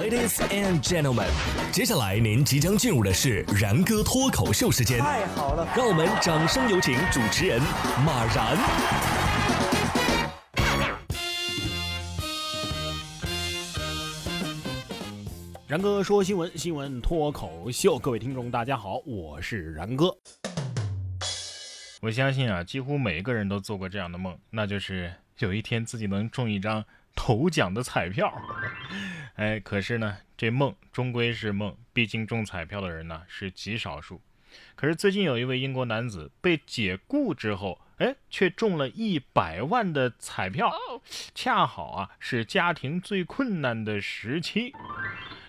Ladies and gentlemen，接下来您即将进入的是然哥脱口秀时间。太好了，让我们掌声有请主持人马然。然哥说新闻，新闻脱口秀，各位听众大家好，我是然哥。我相信啊，几乎每个人都做过这样的梦，那就是有一天自己能中一张头奖的彩票。哎，可是呢，这梦终归是梦，毕竟中彩票的人呢是极少数。可是最近有一位英国男子被解雇之后，哎，却中了一百万的彩票，恰好啊是家庭最困难的时期。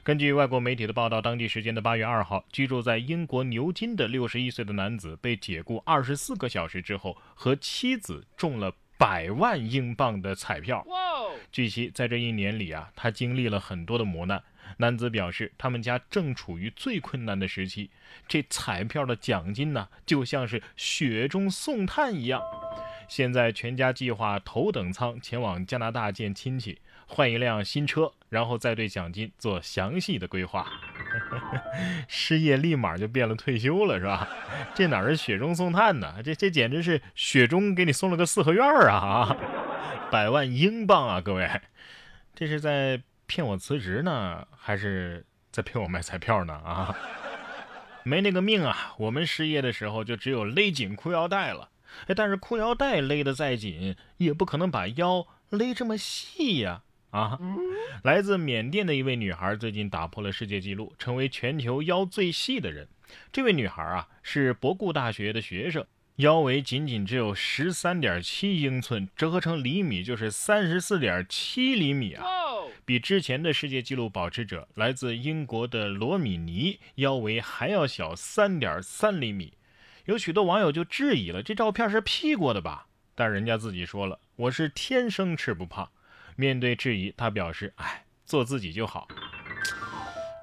根据外国媒体的报道，当地时间的八月二号，居住在英国牛津的六十一岁的男子被解雇二十四个小时之后，和妻子中了。百万英镑的彩票。据悉，在这一年里啊，他经历了很多的磨难。男子表示，他们家正处于最困难的时期，这彩票的奖金呢，就像是雪中送炭一样。现在全家计划头等舱前往加拿大见亲戚，换一辆新车，然后再对奖金做详细的规划。失业立马就变了退休了，是吧？这哪是雪中送炭呢？这这简直是雪中给你送了个四合院啊！百万英镑啊，各位，这是在骗我辞职呢，还是在骗我买彩票呢？啊，没那个命啊！我们失业的时候就只有勒紧裤腰带了。哎，但是裤腰带勒得再紧，也不可能把腰勒这么细呀！来自缅甸的一位女孩最近打破了世界纪录，成为全球腰最细的人。这位女孩啊，是博固大学的学生，腰围仅仅只有十三点七英寸，折合成厘米就是三十四点七厘米啊！比之前的世界纪录保持者来自英国的罗米尼腰围还要小三点三厘米。有许多网友就质疑了，这照片是 P 过的吧？但人家自己说了，我是天生吃不胖。面对质疑，他表示：“哎，做自己就好。”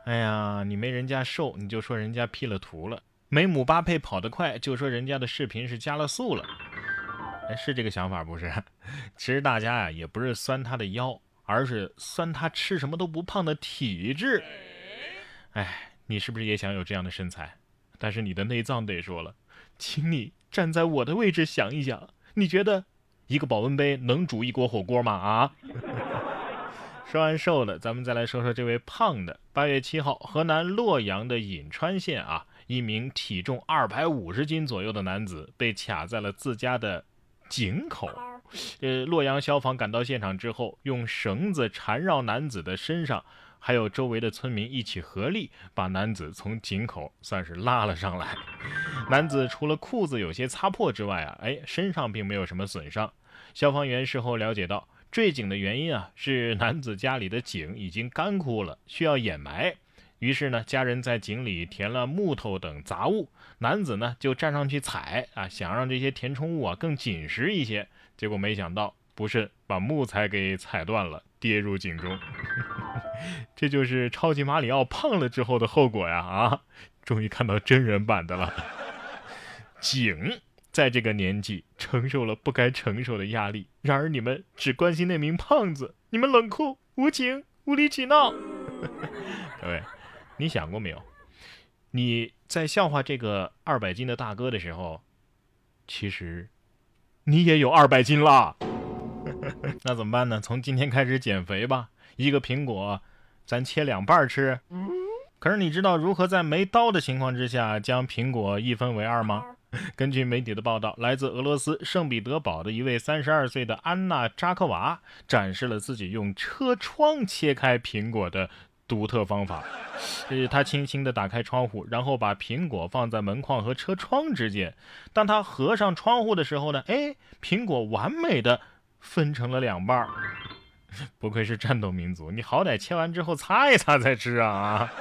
哎呀，你没人家瘦，你就说人家 P 了图了；没姆巴佩跑得快，就说人家的视频是加了速了。哎，是这个想法不是？其实大家呀，也不是酸他的腰，而是酸他吃什么都不胖的体质。哎，你是不是也想有这样的身材？但是你的内脏得说了，请你站在我的位置想一想，你觉得？一个保温杯能煮一锅火锅吗？啊！说完瘦的，咱们再来说说这位胖的。八月七号，河南洛阳的颍川县啊，一名体重二百五十斤左右的男子被卡在了自家的井口。呃，洛阳消防赶到现场之后，用绳子缠绕男子的身上，还有周围的村民一起合力把男子从井口算是拉了上来。男子除了裤子有些擦破之外啊，哎，身上并没有什么损伤。消防员事后了解到，坠井的原因啊是男子家里的井已经干枯了，需要掩埋。于是呢，家人在井里填了木头等杂物，男子呢就站上去踩啊，想让这些填充物啊更紧实一些。结果没想到，不慎把木材给踩断了，跌入井中。这就是超级马里奥胖了之后的后果呀！啊，终于看到真人版的了，井。在这个年纪承受了不该承受的压力，然而你们只关心那名胖子，你们冷酷无情、无理取闹。各位，你想过没有？你在笑话这个二百斤的大哥的时候，其实你也有二百斤啦。那怎么办呢？从今天开始减肥吧，一个苹果，咱切两半吃。可是你知道如何在没刀的情况之下将苹果一分为二吗？根据媒体的报道，来自俄罗斯圣彼得堡的一位三十二岁的安娜扎克娃展示了自己用车窗切开苹果的独特方法。呃，她轻轻地打开窗户，然后把苹果放在门框和车窗之间。当她合上窗户的时候呢，哎，苹果完美的分成了两半。不愧是战斗民族，你好歹切完之后擦一擦再吃啊啊！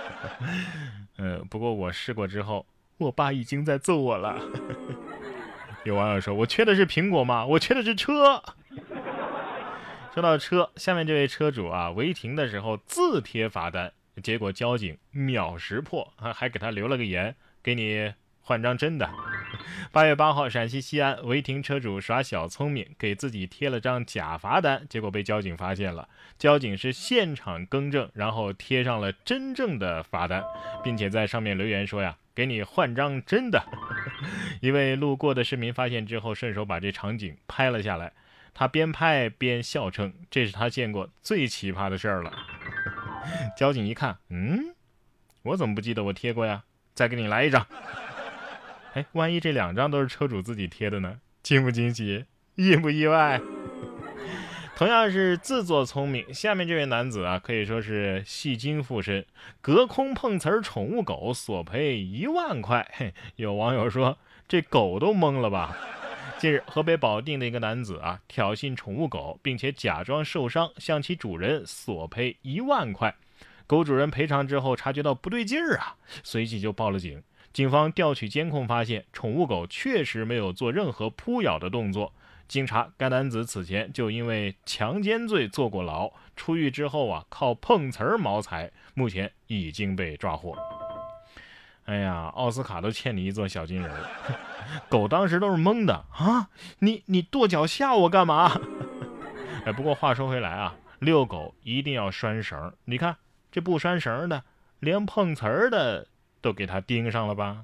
呃，不过我试过之后。我爸已经在揍我了。有网友说：“我缺的是苹果吗？我缺的是车。”说到车，下面这位车主啊，违停的时候自贴罚单，结果交警秒识破，还还给他留了个言：“给你换张真的。八月八号，陕西西安违停车主耍小聪明，给自己贴了张假罚单，结果被交警发现了。交警是现场更正，然后贴上了真正的罚单，并且在上面留言说呀：“给你换张真的。”一位路过的市民发现之后，顺手把这场景拍了下来。他边拍边笑称：“这是他见过最奇葩的事儿了。”交警一看，嗯，我怎么不记得我贴过呀？再给你来一张。哎，万一这两张都是车主自己贴的呢？惊不惊喜？意不意外？同样是自作聪明，下面这位男子啊，可以说是戏精附身，隔空碰瓷儿宠物狗索赔一万块。嘿，有网友说这狗都懵了吧？近日，河北保定的一个男子啊，挑衅宠物狗，并且假装受伤向其主人索赔一万块。狗主人赔偿之后，察觉到不对劲儿啊，随即就报了警。警方调取监控发现，宠物狗确实没有做任何扑咬的动作。经查，该男子此前就因为强奸罪坐过牢，出狱之后啊，靠碰瓷儿谋财，目前已经被抓获。哎呀，奥斯卡都欠你一座小金人。狗当时都是懵的啊，你你跺脚吓我干嘛？哎，不过话说回来啊，遛狗一定要拴绳。你看这不拴绳的，连碰瓷儿的都给他盯上了吧？